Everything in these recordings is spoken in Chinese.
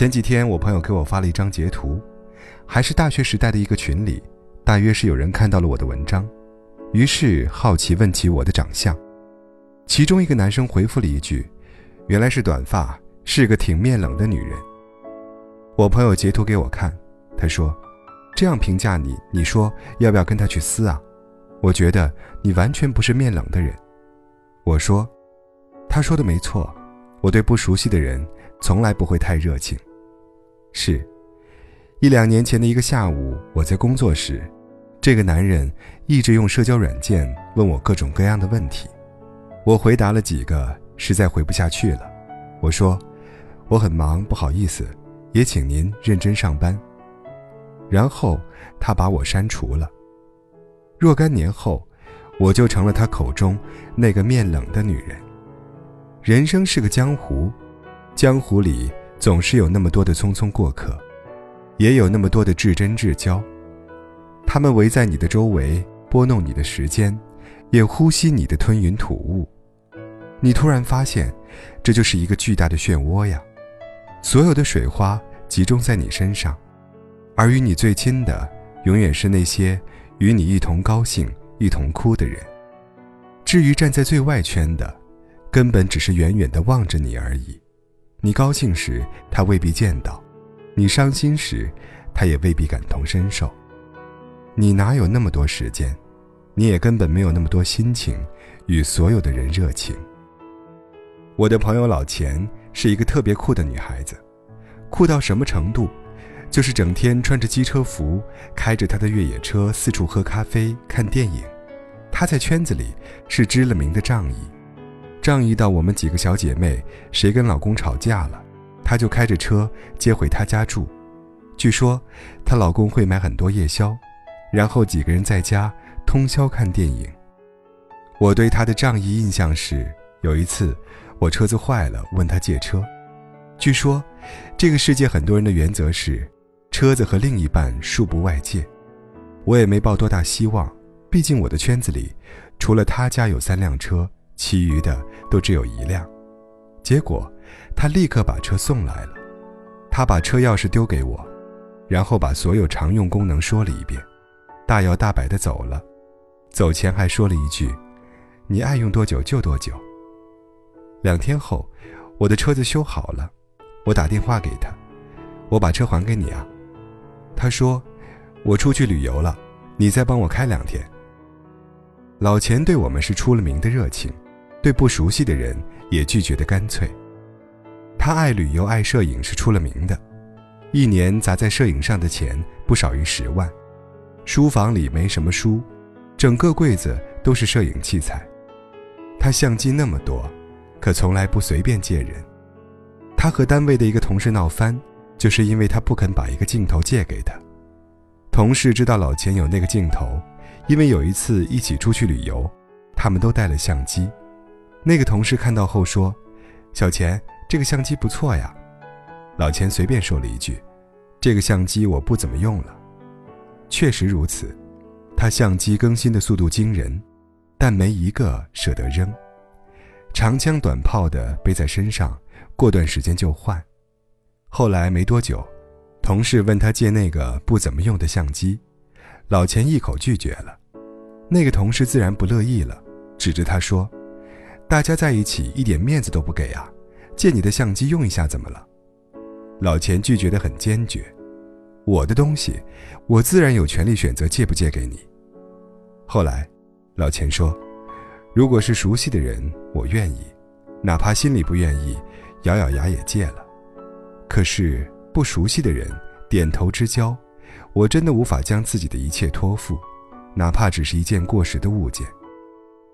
前几天我朋友给我发了一张截图，还是大学时代的一个群里，大约是有人看到了我的文章，于是好奇问起我的长相。其中一个男生回复了一句：“原来是短发，是个挺面冷的女人。”我朋友截图给我看，他说：“这样评价你，你说要不要跟他去撕啊？我觉得你完全不是面冷的人。”我说：“他说的没错，我对不熟悉的人从来不会太热情。”是，一两年前的一个下午，我在工作时，这个男人一直用社交软件问我各种各样的问题，我回答了几个，实在回不下去了。我说：“我很忙，不好意思，也请您认真上班。”然后他把我删除了。若干年后。我就成了他口中那个面冷的女人。人生是个江湖，江湖里总是有那么多的匆匆过客，也有那么多的至真至交。他们围在你的周围，拨弄你的时间，也呼吸你的吞云吐雾。你突然发现，这就是一个巨大的漩涡呀！所有的水花集中在你身上，而与你最亲的，永远是那些与你一同高兴。一同哭的人，至于站在最外圈的，根本只是远远的望着你而已。你高兴时，他未必见到；你伤心时，他也未必感同身受。你哪有那么多时间？你也根本没有那么多心情与所有的人热情。我的朋友老钱是一个特别酷的女孩子，酷到什么程度？就是整天穿着机车服，开着他的越野车四处喝咖啡、看电影。他在圈子里是知了名的仗义，仗义到我们几个小姐妹谁跟老公吵架了，她就开着车接回她家住。据说她老公会买很多夜宵，然后几个人在家通宵看电影。我对她的仗义印象是，有一次我车子坏了，问她借车。据说这个世界很多人的原则是。车子和另一半恕不外借，我也没抱多大希望，毕竟我的圈子里，除了她家有三辆车，其余的都只有一辆。结果，他立刻把车送来了，他把车钥匙丢给我，然后把所有常用功能说了一遍，大摇大摆地走了，走前还说了一句：“你爱用多久就多久。”两天后，我的车子修好了，我打电话给他，我把车还给你啊。他说：“我出去旅游了，你再帮我开两天。”老钱对我们是出了名的热情，对不熟悉的人也拒绝的干脆。他爱旅游爱摄影是出了名的，一年砸在摄影上的钱不少于十万。书房里没什么书，整个柜子都是摄影器材。他相机那么多，可从来不随便借人。他和单位的一个同事闹翻。就是因为他不肯把一个镜头借给他。同事知道老钱有那个镜头，因为有一次一起出去旅游，他们都带了相机。那个同事看到后说：“小钱，这个相机不错呀。”老钱随便说了一句：“这个相机我不怎么用了。”确实如此，他相机更新的速度惊人，但没一个舍得扔，长枪短炮的背在身上，过段时间就换。后来没多久，同事问他借那个不怎么用的相机，老钱一口拒绝了。那个同事自然不乐意了，指着他说：“大家在一起一点面子都不给啊！借你的相机用一下怎么了？”老钱拒绝得很坚决：“我的东西，我自然有权利选择借不借给你。”后来，老钱说：“如果是熟悉的人，我愿意，哪怕心里不愿意，咬咬牙也借了。”可是不熟悉的人点头之交，我真的无法将自己的一切托付，哪怕只是一件过时的物件。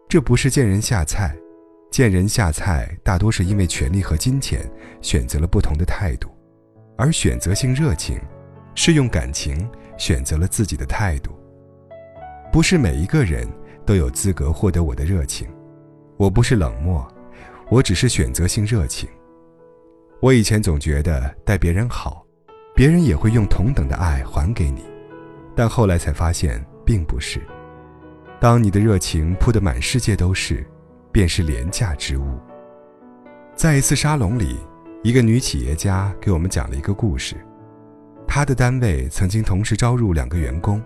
这不是见人下菜，见人下菜大多是因为权力和金钱选择了不同的态度，而选择性热情，是用感情选择了自己的态度。不是每一个人都有资格获得我的热情，我不是冷漠，我只是选择性热情。我以前总觉得待别人好，别人也会用同等的爱还给你，但后来才发现并不是。当你的热情铺得满世界都是，便是廉价之物。在一次沙龙里，一个女企业家给我们讲了一个故事。她的单位曾经同时招入两个员工，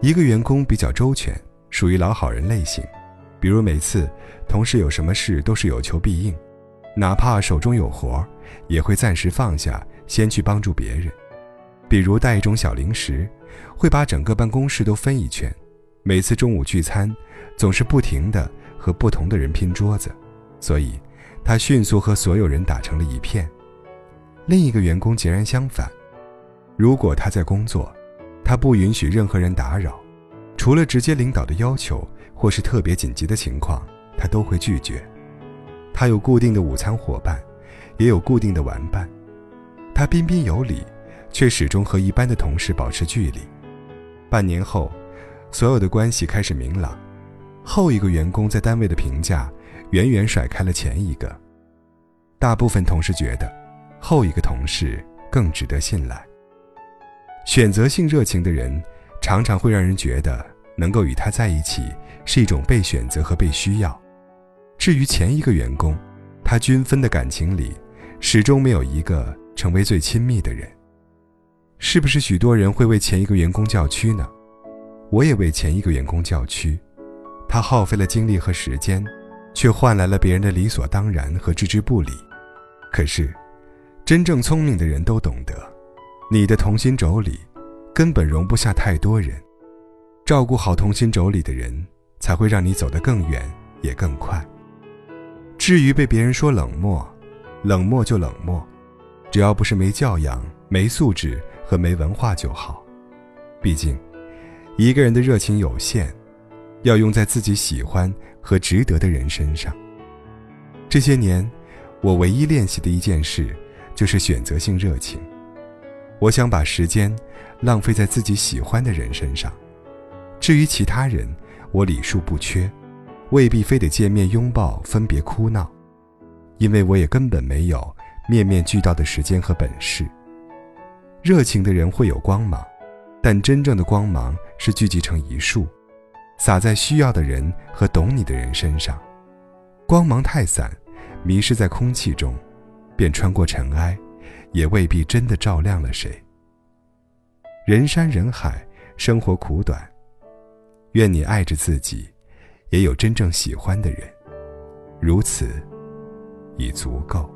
一个员工比较周全，属于老好人类型，比如每次同事有什么事都是有求必应，哪怕手中有活，也会暂时放下，先去帮助别人。比如带一种小零食，会把整个办公室都分一圈。每次中午聚餐，总是不停的和不同的人拼桌子，所以他迅速和所有人打成了一片。另一个员工截然相反，如果他在工作，他不允许任何人打扰，除了直接领导的要求或是特别紧急的情况，他都会拒绝。他有固定的午餐伙伴，也有固定的玩伴，他彬彬有礼，却始终和一般的同事保持距离。半年后。所有的关系开始明朗，后一个员工在单位的评价远远甩开了前一个。大部分同事觉得，后一个同事更值得信赖。选择性热情的人，常常会让人觉得能够与他在一起是一种被选择和被需要。至于前一个员工，他均分的感情里，始终没有一个成为最亲密的人。是不是许多人会为前一个员工叫屈呢？我也为前一个员工叫屈，他耗费了精力和时间，却换来了别人的理所当然和置之不理。可是，真正聪明的人都懂得，你的同心轴里根本容不下太多人。照顾好同心轴里的人，才会让你走得更远，也更快。至于被别人说冷漠，冷漠就冷漠，只要不是没教养、没素质和没文化就好。毕竟。一个人的热情有限，要用在自己喜欢和值得的人身上。这些年，我唯一练习的一件事，就是选择性热情。我想把时间浪费在自己喜欢的人身上。至于其他人，我礼数不缺，未必非得见面拥抱、分别哭闹，因为我也根本没有面面俱到的时间和本事。热情的人会有光芒。但真正的光芒是聚集成一束，洒在需要的人和懂你的人身上。光芒太散，迷失在空气中，便穿过尘埃，也未必真的照亮了谁。人山人海，生活苦短，愿你爱着自己，也有真正喜欢的人，如此已足够。